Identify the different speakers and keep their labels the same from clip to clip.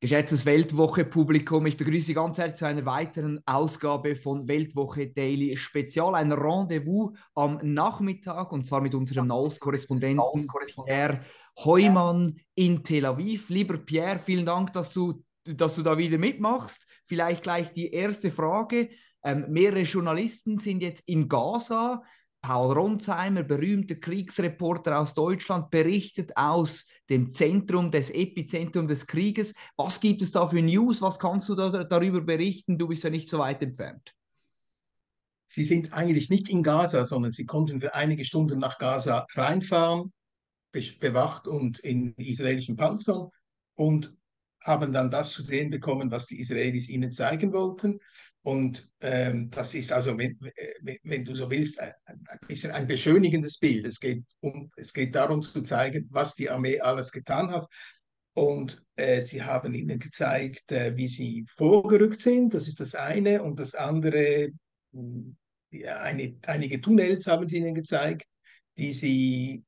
Speaker 1: Geschätztes Weltwoche-Publikum, ich begrüße Sie ganz herzlich zu einer weiteren Ausgabe von Weltwoche Daily Spezial. Ein Rendezvous am Nachmittag und zwar mit unserem Nahost-Korrespondenten Pierre Heumann in Tel Aviv. Lieber Pierre, vielen Dank, dass du, dass du da wieder mitmachst. Vielleicht gleich die erste Frage. Ähm, mehrere Journalisten sind jetzt in Gaza. Paul Ronsheimer, berühmter Kriegsreporter aus Deutschland, berichtet aus dem Zentrum des Epizentrum des Krieges. Was gibt es da für News? Was kannst du da, darüber berichten? Du bist ja nicht so weit entfernt.
Speaker 2: Sie sind eigentlich nicht in Gaza, sondern sie konnten für einige Stunden nach Gaza reinfahren, bewacht und in israelischen Panzern und haben dann das zu sehen bekommen, was die Israelis ihnen zeigen wollten. Und ähm, das ist also, wenn, wenn, du so willst, ein, ein bisschen ein beschönigendes Bild. Es geht, um, es geht darum zu zeigen, was die Armee alles getan hat. Und äh, sie haben ihnen gezeigt, äh, wie sie vorgerückt sind. Das ist das eine. Und das andere, ja, eine, einige Tunnels haben sie ihnen gezeigt, die sie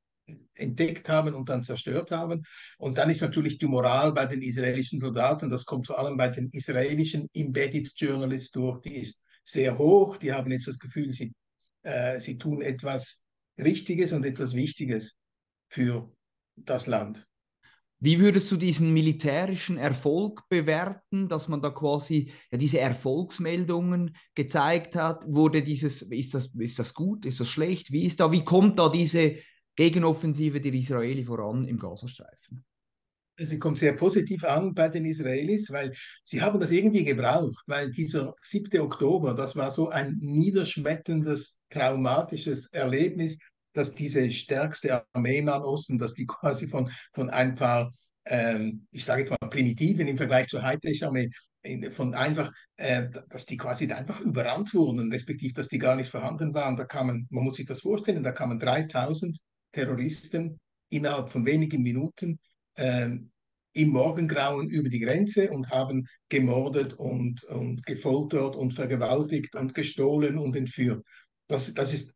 Speaker 2: entdeckt haben und dann zerstört haben. Und dann ist natürlich die Moral bei den israelischen Soldaten, das kommt vor allem bei den israelischen Embedded Journalists durch, die ist sehr hoch. Die haben jetzt das Gefühl, sie, äh, sie tun etwas Richtiges und etwas Wichtiges für das Land.
Speaker 1: Wie würdest du diesen militärischen Erfolg bewerten, dass man da quasi ja, diese Erfolgsmeldungen gezeigt hat? Wurde dieses, ist das, ist das gut, ist das schlecht? Wie ist da, wie kommt da diese Gegenoffensive der Israeli voran im Gazastreifen?
Speaker 2: Sie kommt sehr positiv an bei den Israelis, weil sie haben das irgendwie gebraucht, weil dieser 7. Oktober, das war so ein niederschmetterndes, traumatisches Erlebnis, dass diese stärkste Armee im Nahen Osten, dass die quasi von, von ein paar, ähm, ich sage jetzt mal, Primitiven im Vergleich zur Hightech-Armee, von einfach, äh, dass die quasi einfach überrannt wurden, respektive, dass die gar nicht vorhanden waren. Da kamen, man muss sich das vorstellen, da kamen 3000 Terroristen innerhalb von wenigen Minuten äh, im Morgengrauen über die Grenze und haben gemordet und, und gefoltert und vergewaltigt und gestohlen und entführt. Das, das ist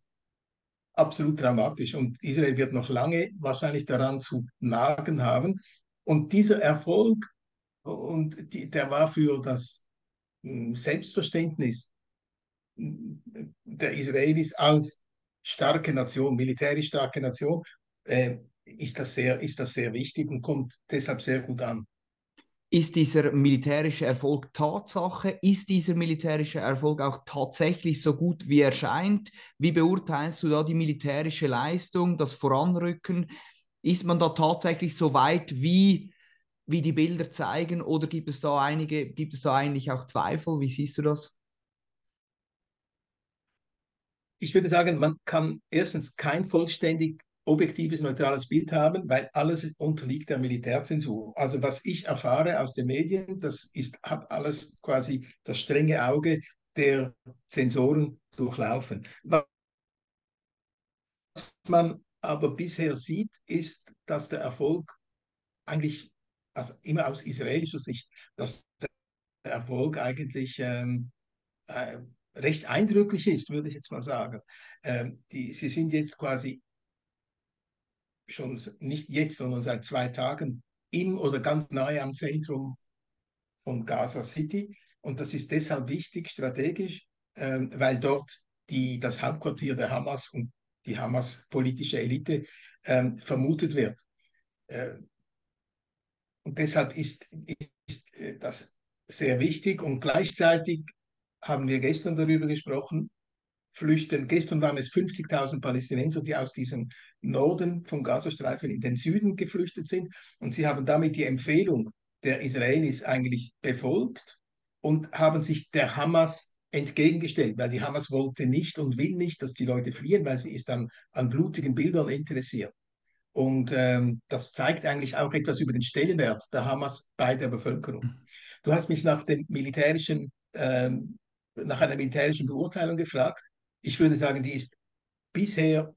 Speaker 2: absolut dramatisch und Israel wird noch lange wahrscheinlich daran zu nagen haben. Und dieser Erfolg, und die, der war für das hm, Selbstverständnis der Israelis als starke Nation, militärisch starke Nation, äh, ist, das sehr, ist das sehr wichtig und kommt deshalb sehr gut an.
Speaker 1: Ist dieser militärische Erfolg Tatsache? Ist dieser militärische Erfolg auch tatsächlich so gut, wie er scheint? Wie beurteilst du da die militärische Leistung, das Voranrücken? Ist man da tatsächlich so weit, wie, wie die Bilder zeigen, oder gibt es da einige, gibt es da eigentlich auch Zweifel? Wie siehst du das?
Speaker 2: Ich würde sagen, man kann erstens kein vollständig objektives, neutrales Bild haben, weil alles unterliegt der Militärzensur. Also was ich erfahre aus den Medien, das ist, hat alles quasi das strenge Auge der Sensoren durchlaufen. Was man aber bisher sieht, ist, dass der Erfolg eigentlich, also immer aus israelischer Sicht, dass der Erfolg eigentlich ähm, äh, recht eindrücklich ist, würde ich jetzt mal sagen. Ähm, die, sie sind jetzt quasi schon nicht jetzt, sondern seit zwei Tagen im oder ganz nahe am Zentrum von Gaza City. Und das ist deshalb wichtig, strategisch, ähm, weil dort die, das Hauptquartier der Hamas und die Hamas-politische Elite ähm, vermutet wird. Äh, und deshalb ist, ist äh, das sehr wichtig und gleichzeitig haben wir gestern darüber gesprochen, flüchten. Gestern waren es 50.000 Palästinenser, die aus diesem Norden vom Gazastreifen in den Süden geflüchtet sind. Und sie haben damit die Empfehlung der Israelis eigentlich befolgt und haben sich der Hamas entgegengestellt, weil die Hamas wollte nicht und will nicht, dass die Leute fliehen, weil sie ist an, an blutigen Bildern interessiert. Und ähm, das zeigt eigentlich auch etwas über den Stellenwert der Hamas bei der Bevölkerung. Du hast mich nach dem militärischen, ähm, nach einer militärischen Beurteilung gefragt. Ich würde sagen, die ist bisher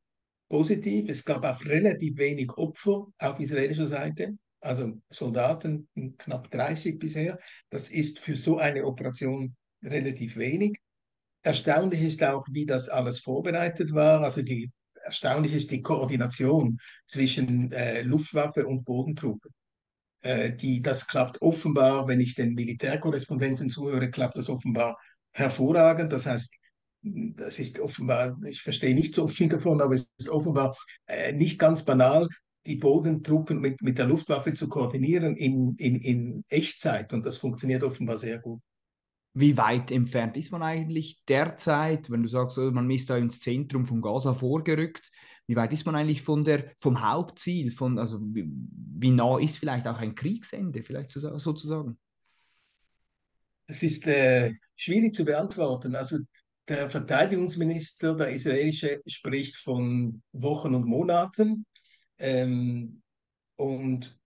Speaker 2: positiv. Es gab auch relativ wenig Opfer auf israelischer Seite, also Soldaten, knapp 30 bisher. Das ist für so eine Operation relativ wenig. Erstaunlich ist auch, wie das alles vorbereitet war. Also die, erstaunlich ist die Koordination zwischen äh, Luftwaffe und Bodentruppen. Äh, die, das klappt offenbar, wenn ich den Militärkorrespondenten zuhöre, klappt das offenbar hervorragend. Das heißt, das ist offenbar, ich verstehe nicht so viel davon, aber es ist offenbar äh, nicht ganz banal, die Bodentruppen mit, mit der Luftwaffe zu koordinieren in, in, in Echtzeit. Und das funktioniert offenbar sehr gut.
Speaker 1: Wie weit entfernt ist man eigentlich derzeit, wenn du sagst, man ist da ins Zentrum von Gaza vorgerückt? Wie weit ist man eigentlich von der, vom Hauptziel? Von, also wie, wie nah ist vielleicht auch ein Kriegsende, vielleicht sozusagen?
Speaker 2: Es ist äh, schwierig zu beantworten. Also der Verteidigungsminister, der israelische, spricht von Wochen und Monaten. Ähm, und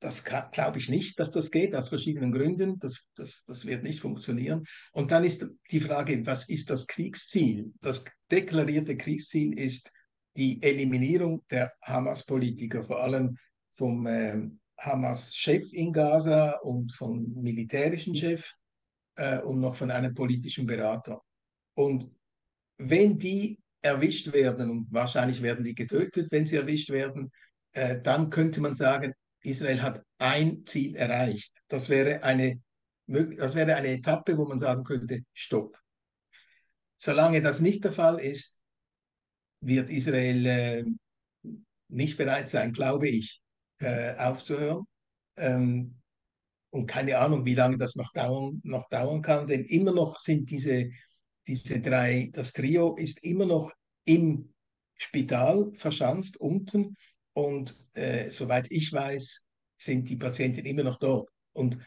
Speaker 2: das glaube ich nicht, dass das geht, aus verschiedenen Gründen. Das, das, das wird nicht funktionieren. Und dann ist die Frage, was ist das Kriegsziel? Das deklarierte Kriegsziel ist die Eliminierung der Hamas-Politiker, vor allem vom äh, Hamas-Chef in Gaza und vom militärischen Chef äh, und noch von einem politischen Berater. Und wenn die erwischt werden, und wahrscheinlich werden die getötet, wenn sie erwischt werden, äh, dann könnte man sagen, Israel hat ein Ziel erreicht. Das wäre eine, das wäre eine Etappe, wo man sagen könnte, stopp. Solange das nicht der Fall ist, wird Israel äh, nicht bereit sein, glaube ich, äh, aufzuhören. Ähm, und keine Ahnung, wie lange das noch dauern, noch dauern kann, denn immer noch sind diese, diese drei, das Trio ist immer noch im Spital verschanzt unten und äh, soweit ich weiß, sind die Patienten immer noch dort. Und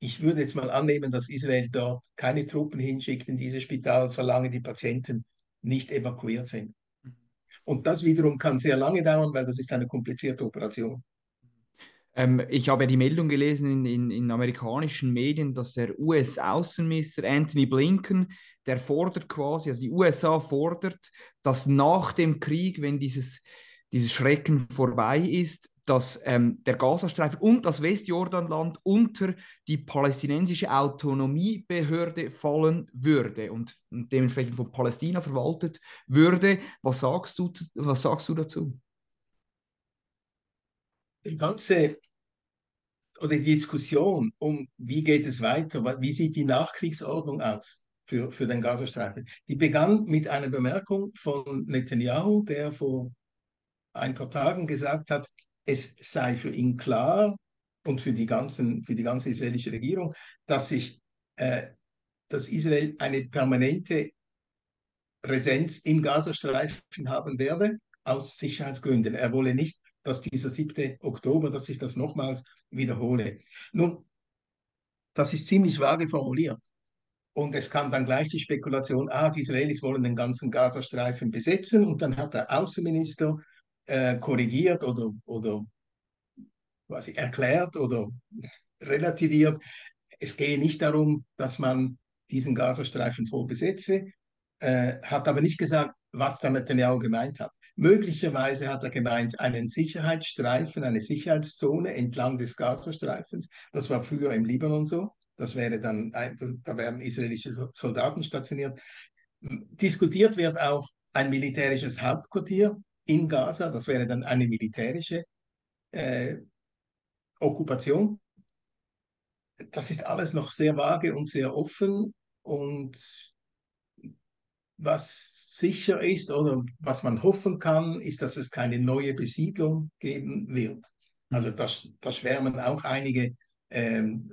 Speaker 2: ich würde jetzt mal annehmen, dass Israel dort keine Truppen hinschickt in dieses Spital, solange die Patienten nicht evakuiert sind. Und das wiederum kann sehr lange dauern, weil das ist eine komplizierte Operation.
Speaker 1: Ähm, ich habe die Meldung gelesen in, in, in amerikanischen Medien, dass der US-Außenminister Anthony Blinken, der fordert quasi, also die USA fordert, dass nach dem Krieg, wenn dieses dieses Schrecken vorbei ist, dass ähm, der Gazastreifen und das Westjordanland unter die palästinensische Autonomiebehörde fallen würde und dementsprechend von Palästina verwaltet würde. Was sagst du, was sagst du dazu?
Speaker 2: Die ganze oder die Diskussion um, wie geht es weiter, wie sieht die Nachkriegsordnung aus für, für den Gazastreifen, die begann mit einer Bemerkung von Netanyahu, der vor ein paar Tagen gesagt hat, es sei für ihn klar und für die, ganzen, für die ganze israelische Regierung, dass, sich, äh, dass Israel eine permanente Präsenz im Gazastreifen haben werde, aus Sicherheitsgründen. Er wolle nicht, dass dieser 7. Oktober, dass ich das nochmals wiederhole. Nun, das ist ziemlich vage formuliert. Und es kam dann gleich die Spekulation, ah, die Israelis wollen den ganzen Gazastreifen besetzen. Und dann hat der Außenminister äh, korrigiert oder, oder quasi erklärt oder relativiert. Es gehe nicht darum, dass man diesen Gazastreifen voll besetze, äh, hat aber nicht gesagt, was der Netanyahu gemeint hat. Möglicherweise hat er gemeint, einen Sicherheitsstreifen, eine Sicherheitszone entlang des Gazastreifens. Das war früher im Libanon so. Das wäre dann, da werden israelische Soldaten stationiert. Diskutiert wird auch ein militärisches Hauptquartier in Gaza. Das wäre dann eine militärische äh, Okkupation. Das ist alles noch sehr vage und sehr offen. Und was sicher ist oder was man hoffen kann, ist, dass es keine neue Besiedlung geben wird. Also da, da schwärmen auch einige ähm,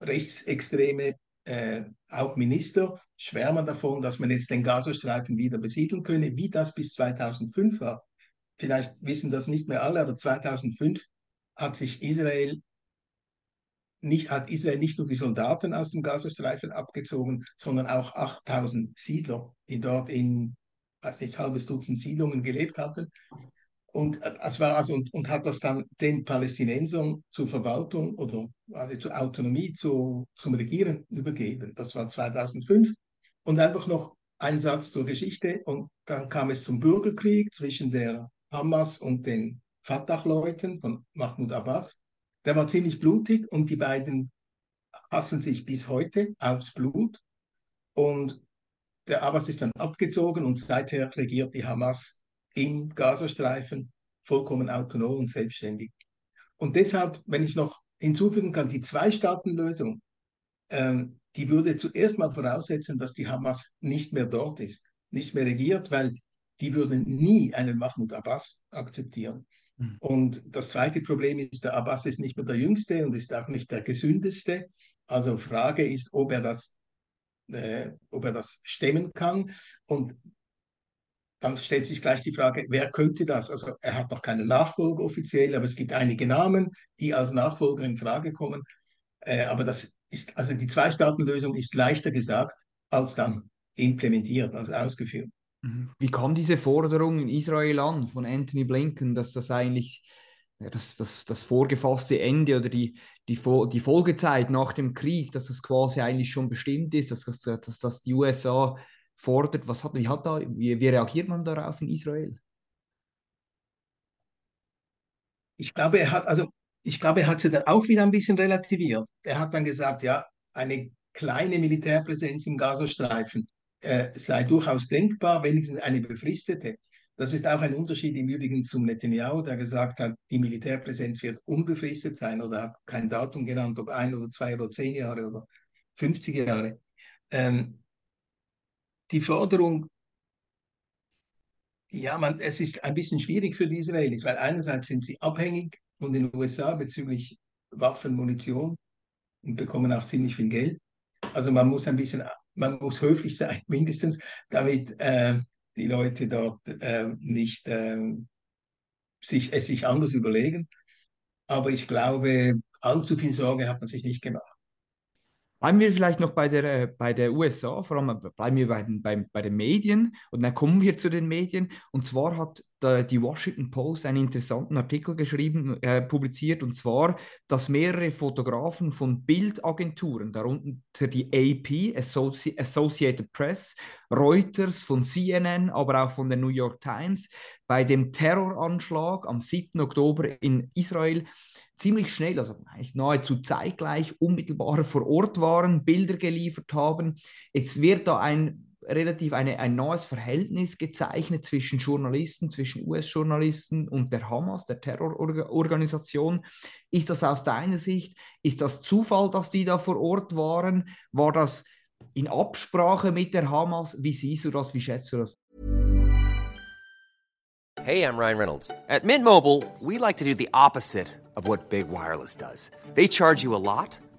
Speaker 2: rechtsextreme äh, auch Minister schwärmen davon, dass man jetzt den Gazastreifen wieder besiedeln könne, wie das bis 2005 war. Vielleicht wissen das nicht mehr alle, aber 2005 hat sich Israel nicht, hat Israel nicht nur die Soldaten aus dem Gazastreifen abgezogen, sondern auch 8000 Siedler, die dort in, weiß nicht, halbes Dutzend Siedlungen gelebt hatten. Und, es war also, und, und, hat das dann den Palästinensern zur Verwaltung oder also zur Autonomie, zu, zum Regieren übergeben. Das war 2005. Und einfach noch ein Satz zur Geschichte. Und dann kam es zum Bürgerkrieg zwischen der Hamas und den Fatah-Leuten von Mahmoud Abbas. Der war ziemlich blutig und die beiden hassen sich bis heute aufs Blut. Und der Abbas ist dann abgezogen und seither regiert die Hamas im Gazastreifen vollkommen autonom und selbstständig. Und deshalb, wenn ich noch hinzufügen kann, die Zwei-Staaten-Lösung, ähm, die würde zuerst mal voraussetzen, dass die Hamas nicht mehr dort ist, nicht mehr regiert, weil die würden nie einen Mahmoud Abbas akzeptieren. Mhm. Und das zweite Problem ist, der Abbas ist nicht mehr der Jüngste und ist auch nicht der Gesündeste. Also Frage ist, ob er das, äh, ob er das stemmen kann. Und dann stellt sich gleich die Frage, wer könnte das? Also er hat noch keinen Nachfolger offiziell, aber es gibt einige Namen, die als Nachfolger in Frage kommen. Äh, aber das ist, also die Zwei-Staaten-Lösung ist leichter gesagt als dann implementiert, also ausgeführt.
Speaker 1: Wie kam diese Forderung in Israel an von Anthony Blinken, dass das eigentlich ja, das, das, das vorgefasste Ende oder die, die, die Folgezeit nach dem Krieg, dass das quasi eigentlich schon bestimmt ist, dass, dass, dass, dass die USA fordert? Was hat, wie, hat da, wie, wie reagiert man darauf in Israel?
Speaker 2: Ich glaube, er hat, also ich glaube, er hat sie dann auch wieder ein bisschen relativiert. Er hat dann gesagt, ja, eine kleine Militärpräsenz im Gazastreifen äh, sei durchaus denkbar, wenigstens eine befristete. Das ist auch ein Unterschied im Übrigen zum Netanyahu, der gesagt hat, die Militärpräsenz wird unbefristet sein oder hat kein Datum genannt, ob ein oder zwei oder zehn Jahre oder 50 Jahre. Ähm, die Forderung, ja, man, es ist ein bisschen schwierig für die Israelis, weil einerseits sind sie abhängig von den USA bezüglich Waffen, Munition und bekommen auch ziemlich viel Geld. Also man muss ein bisschen man muss höflich sein, mindestens, damit äh, die Leute dort äh, nicht äh, sich, es sich anders überlegen. Aber ich glaube, allzu viel Sorge hat man sich nicht gemacht.
Speaker 1: Bleiben wir vielleicht noch bei der, äh, bei der USA, vor allem bleiben wir bei den, bei, bei den Medien und dann kommen wir zu den Medien. Und zwar hat die Washington Post einen interessanten Artikel geschrieben, äh, publiziert, und zwar, dass mehrere Fotografen von Bildagenturen, darunter die AP, Associ Associated Press, Reuters, von CNN, aber auch von der New York Times, bei dem Terroranschlag am 7. Oktober in Israel ziemlich schnell, also eigentlich nahezu zeitgleich, unmittelbar vor Ort waren, Bilder geliefert haben. Jetzt wird da ein relativ eine, ein neues Verhältnis gezeichnet zwischen Journalisten, zwischen US-Journalisten und der Hamas, der Terrororganisation. Ist das aus deiner Sicht, ist das Zufall, dass die da vor Ort waren? War das in Absprache mit der Hamas? Wie siehst du das? Wie schätzt du das?
Speaker 3: Hey, I'm Ryan Reynolds. At Mint Mobile, we like to do the opposite. of what Big Wireless does. They charge you a lot,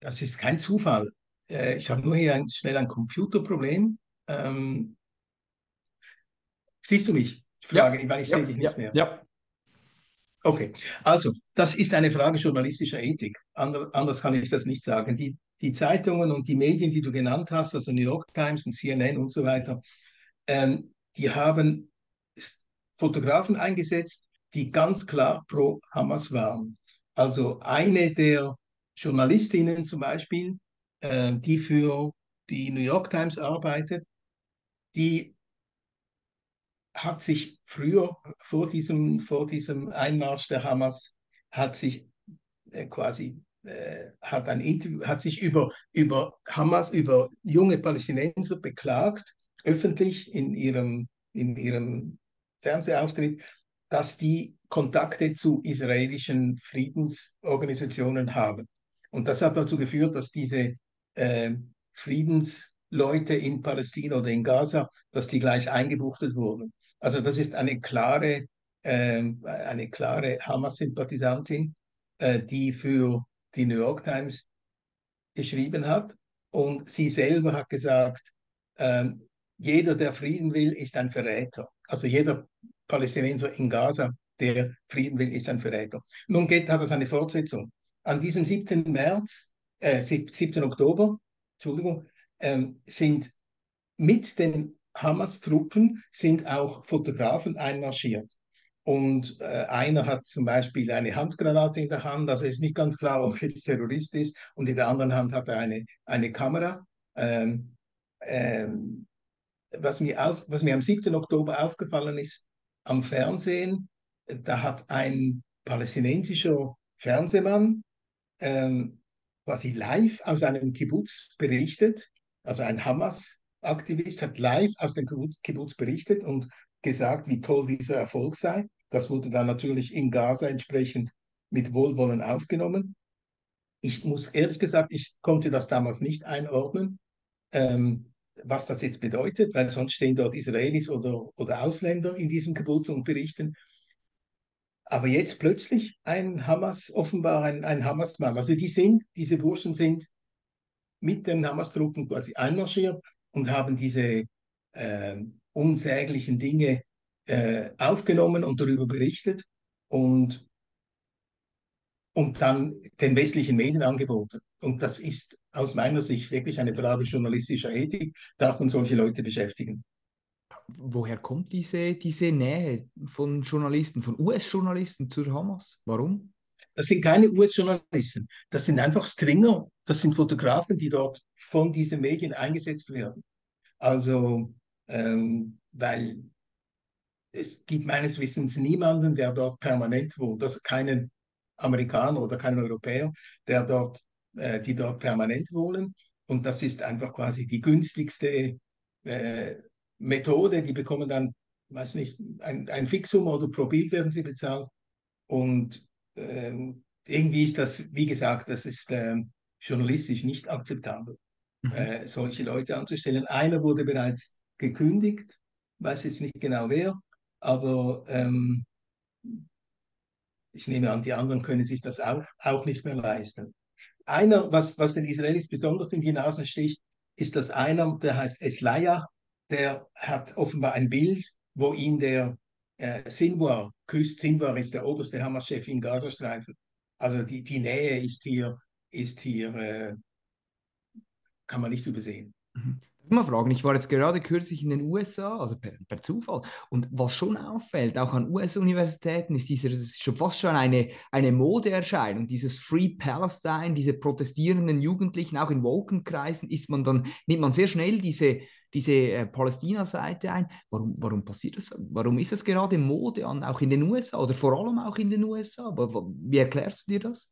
Speaker 2: das ist kein Zufall. Äh, ich habe nur hier ein, schnell ein Computerproblem. Ähm, siehst du mich? Frage, ja. weil ich ja. sehe dich nicht
Speaker 1: ja.
Speaker 2: mehr.
Speaker 1: Ja.
Speaker 2: Okay, also das ist eine Frage journalistischer Ethik. Ander, anders kann ich das nicht sagen. Die, die Zeitungen und die Medien, die du genannt hast, also New York Times und CNN und so weiter, ähm, die haben Fotografen eingesetzt, die ganz klar pro Hamas waren. Also eine der Journalistinnen zum Beispiel, äh, die für die New York Times arbeitet, die hat sich früher, vor diesem, vor diesem Einmarsch der Hamas, hat sich äh, quasi äh, hat ein Interview, hat sich über, über Hamas, über junge Palästinenser beklagt, öffentlich in ihrem, in ihrem Fernsehauftritt, dass die Kontakte zu israelischen Friedensorganisationen haben. Und das hat dazu geführt, dass diese äh, Friedensleute in Palästina oder in Gaza, dass die gleich eingebuchtet wurden. Also das ist eine klare, äh, eine klare Hamas-Sympathisantin, äh, die für die New York Times geschrieben hat. Und sie selber hat gesagt, ähm, jeder, der Frieden will, ist ein Verräter. Also jeder Palästinenser in Gaza, der Frieden will, ist ein Verräter. Nun geht, hat das eine Fortsetzung. An diesem 7. März, äh, 7. Oktober, Entschuldigung, ähm, sind mit den Hamas-Truppen sind auch Fotografen einmarschiert. Und äh, einer hat zum Beispiel eine Handgranate in der Hand, also ist nicht ganz klar, ob er jetzt Terrorist ist. Und in der anderen Hand hat er eine, eine Kamera. Ähm, ähm, was, mir auf, was mir am 7. Oktober aufgefallen ist, am Fernsehen, da hat ein palästinensischer Fernsehmann ähm, quasi live aus einem Kibbutz berichtet, also ein Hamas-Aktivist hat live aus dem Kibbutz berichtet und gesagt, wie toll dieser Erfolg sei. Das wurde dann natürlich in Gaza entsprechend mit Wohlwollen aufgenommen. Ich muss ehrlich gesagt, ich konnte das damals nicht einordnen, ähm, was das jetzt bedeutet, weil sonst stehen dort Israelis oder, oder Ausländer in diesem Kibbutz und berichten. Aber jetzt plötzlich ein Hamas, offenbar ein, ein Hamas-Mann. Also die sind, diese Burschen sind mit den Hamas-Truppen quasi einmarschiert und haben diese äh, unsäglichen Dinge äh, aufgenommen und darüber berichtet und, und dann den westlichen Medien angeboten. Und das ist aus meiner Sicht wirklich eine Frage journalistischer Ethik. Darf man solche Leute beschäftigen?
Speaker 1: Woher kommt diese, diese Nähe von Journalisten, von US-Journalisten zur Hamas? Warum?
Speaker 2: Das sind keine US-Journalisten. Das sind einfach Stringer. Das sind Fotografen, die dort von diesen Medien eingesetzt werden. Also ähm, weil es gibt meines Wissens niemanden, der dort permanent wohnt, das keinen Amerikaner oder keinen Europäer, der dort, äh, die dort permanent wohnen. Und das ist einfach quasi die günstigste äh, Methode. Die bekommen dann, weiß nicht, ein, ein Fixum oder pro Bild werden sie bezahlt. Und ähm, irgendwie ist das, wie gesagt, das ist äh, journalistisch nicht akzeptabel, mhm. äh, solche Leute anzustellen. Einer wurde bereits gekündigt, weiß jetzt nicht genau wer, aber ähm, ich nehme an, die anderen können sich das auch, auch nicht mehr leisten. Einer, was, was den Israelis besonders in die Nase sticht, ist, dass einer, der heißt Eslaya, der hat offenbar ein Bild, wo ihn der äh, Sinwar küsst. Sinwar ist der oberste Hamas-Chef in Gazastreifen. Also die, die Nähe ist hier, ist hier äh, kann man nicht übersehen.
Speaker 1: Mhm mal fragen, ich war jetzt gerade kürzlich in den USA, also per, per Zufall, und was schon auffällt, auch an US-Universitäten, ist dieser, ist schon fast schon eine, eine Modeerscheinung, dieses Free Palestine, diese protestierenden Jugendlichen, auch in Wokenkreisen ist man dann, nimmt man sehr schnell diese, diese äh, Palästina-Seite ein. Warum, warum passiert das? Warum ist das gerade Mode an, auch in den USA oder vor allem auch in den USA? Wie erklärst du dir das?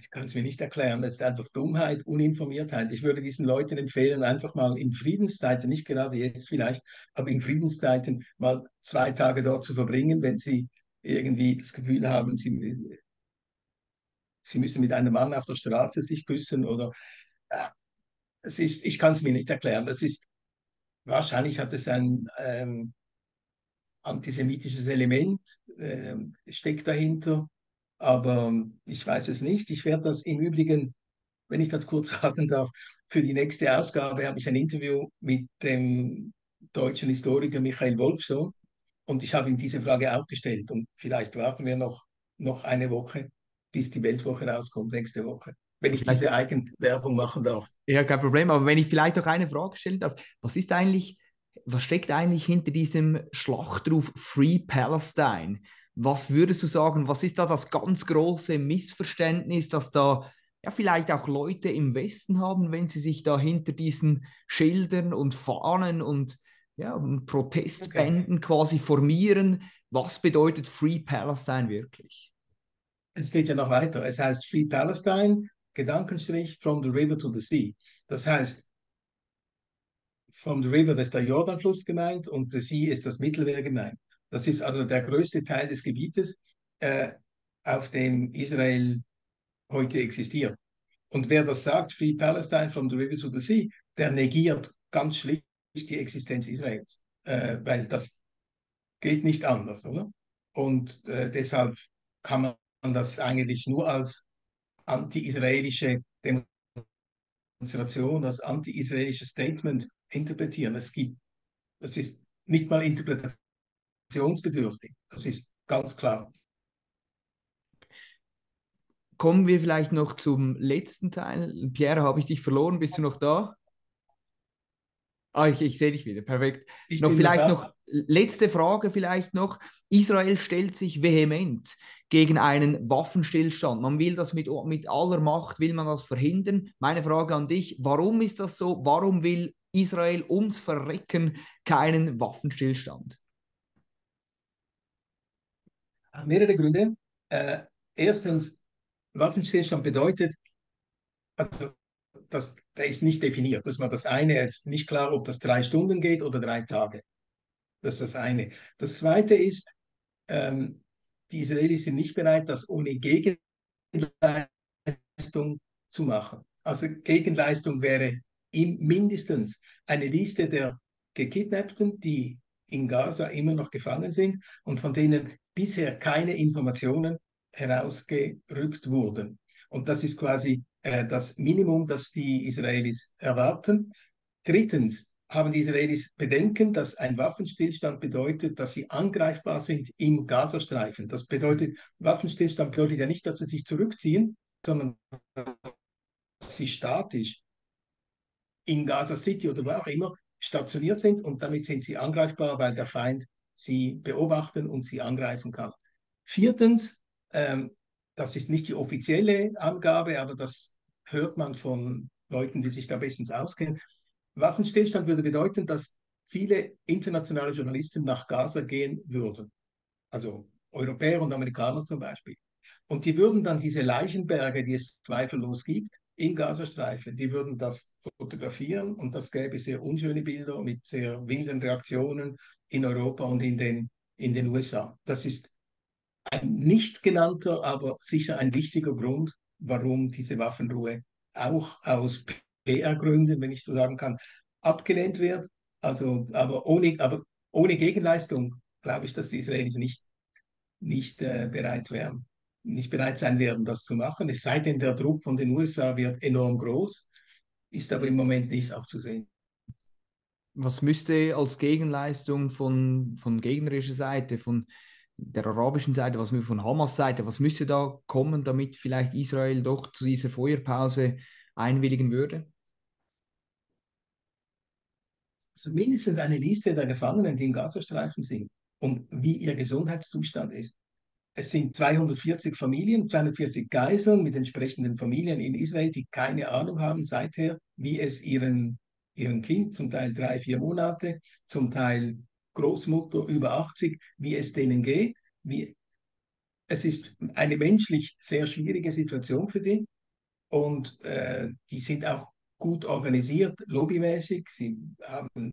Speaker 2: ich kann es mir nicht erklären, das ist einfach Dummheit, Uninformiertheit. Ich würde diesen Leuten empfehlen, einfach mal in Friedenszeiten, nicht gerade jetzt vielleicht, aber in Friedenszeiten mal zwei Tage dort zu verbringen, wenn sie irgendwie das Gefühl haben, sie, sie müssen mit einem Mann auf der Straße sich küssen oder äh, es ist, ich kann es mir nicht erklären. Das ist, wahrscheinlich hat es ein ähm, antisemitisches Element, äh, steckt dahinter aber ich weiß es nicht. Ich werde das im Übrigen, wenn ich das kurz sagen darf, für die nächste Ausgabe habe ich ein Interview mit dem deutschen Historiker Michael Wolfsohn und ich habe ihm diese Frage auch gestellt und vielleicht warten wir noch, noch eine Woche, bis die Weltwoche rauskommt, nächste Woche, wenn ich vielleicht, diese Eigenwerbung machen darf.
Speaker 1: Ja, kein Problem, aber wenn ich vielleicht noch eine Frage stellen darf, was ist eigentlich, was steckt eigentlich hinter diesem Schlachtruf Free Palestine? Was würdest du sagen, was ist da das ganz große Missverständnis, dass da ja vielleicht auch Leute im Westen haben, wenn sie sich da hinter diesen Schildern und Fahnen und ja, Protestbänden okay. quasi formieren? Was bedeutet Free Palestine wirklich?
Speaker 2: Es geht ja noch weiter. Es heißt Free Palestine, Gedankenstrich, from the river to the sea. Das heißt, from the river ist der Jordanfluss gemeint und the sea ist das Mittelmeer gemeint. Das ist also der größte Teil des Gebietes, äh, auf dem Israel heute existiert. Und wer das sagt, Free Palestine from the river to the sea, der negiert ganz schlicht die Existenz Israels, äh, weil das geht nicht anders, oder? Und äh, deshalb kann man das eigentlich nur als anti-israelische Demonstration, als anti-israelisches Statement interpretieren. Es gibt, das ist nicht mal interpretationsbedürftig, das ist ganz klar.
Speaker 1: Kommen wir vielleicht noch zum letzten Teil. Pierre, habe ich dich verloren? Bist du noch da? Ah, ich, ich sehe dich wieder, perfekt. Ich noch vielleicht noch letzte Frage vielleicht noch. Israel stellt sich vehement gegen einen Waffenstillstand. Man will das mit, mit aller Macht, will man das verhindern. Meine Frage an dich, warum ist das so? Warum will Israel ums Verrecken keinen Waffenstillstand?
Speaker 2: Mehrere Gründe. Äh, erstens, Waffenstillstand bedeutet, also das, der ist nicht definiert. Das war das eine. Ist nicht klar, ob das drei Stunden geht oder drei Tage. Das ist das eine. Das zweite ist, ähm, die Israelis sind nicht bereit, das ohne Gegenleistung zu machen. Also Gegenleistung wäre mindestens eine Liste der Gekidnappten, die in Gaza immer noch gefangen sind und von denen bisher keine Informationen herausgerückt wurden. Und das ist quasi äh, das Minimum, das die Israelis erwarten. Drittens haben die Israelis Bedenken, dass ein Waffenstillstand bedeutet, dass sie angreifbar sind im Gazastreifen. Das bedeutet, Waffenstillstand bedeutet ja nicht, dass sie sich zurückziehen, sondern dass sie statisch in Gaza City oder wo auch immer stationiert sind und damit sind sie angreifbar, weil der Feind sie beobachten und sie angreifen kann. Viertens, ähm, das ist nicht die offizielle Angabe, aber das hört man von Leuten, die sich da bestens auskennen. Waffenstillstand würde bedeuten, dass viele internationale Journalisten nach Gaza gehen würden. Also Europäer und Amerikaner zum Beispiel. Und die würden dann diese Leichenberge, die es zweifellos gibt, im Gazastreifen, die würden das fotografieren und das gäbe sehr unschöne Bilder mit sehr wilden Reaktionen in Europa und in den, in den USA. Das ist ein nicht genannter, aber sicher ein wichtiger Grund, warum diese Waffenruhe auch aus PR-Gründen, wenn ich so sagen kann, abgelehnt wird. Also, aber ohne, aber ohne Gegenleistung glaube ich, dass die Israelis nicht, nicht äh, bereit wären, nicht bereit sein werden, das zu machen. Es sei denn, der Druck von den USA wird enorm groß, ist aber im Moment nicht abzusehen.
Speaker 1: Was müsste als Gegenleistung von, von gegnerischer Seite, von der arabischen Seite, was von Hamas Seite, was müsste da kommen, damit vielleicht Israel doch zu dieser Feuerpause einwilligen würde?
Speaker 2: Also mindestens eine Liste der Gefangenen, die im Gazastreifen sind und wie ihr Gesundheitszustand ist. Es sind 240 Familien, 240 Geiseln mit entsprechenden Familien in Israel, die keine Ahnung haben seither, wie es ihren, ihren Kind, zum Teil drei, vier Monate, zum Teil Großmutter über 80, wie es denen geht. Wie, es ist eine menschlich sehr schwierige Situation für sie und äh, die sind auch gut organisiert, lobbymäßig. Sie haben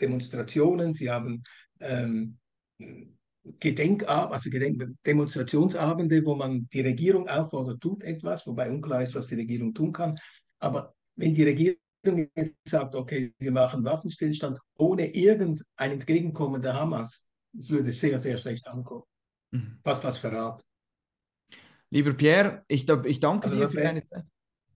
Speaker 2: Demonstrationen, sie haben ähm, Gedenkab also Gedenk Demonstrationsabende, wo man die Regierung auffordert, tut etwas, wobei unklar ist, was die Regierung tun kann. Aber wenn die Regierung jetzt sagt, okay, wir machen Waffenstillstand ohne irgendein Entgegenkommen der Hamas, das würde sehr, sehr schlecht ankommen. Mhm. Fast was Verrat.
Speaker 1: Lieber Pierre, ich, ich danke also dir für deine Zeit.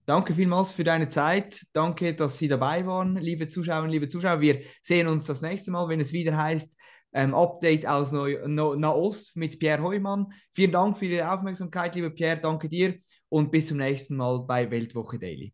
Speaker 1: Danke vielmals für deine Zeit. Danke, dass Sie dabei waren, liebe Zuschauerinnen, liebe Zuschauer. Wir sehen uns das nächste Mal, wenn es wieder heißt ähm, Update aus Neu no Nahost mit Pierre Heumann. Vielen Dank für Ihre Aufmerksamkeit, lieber Pierre. Danke dir und bis zum nächsten Mal bei Weltwoche Daily.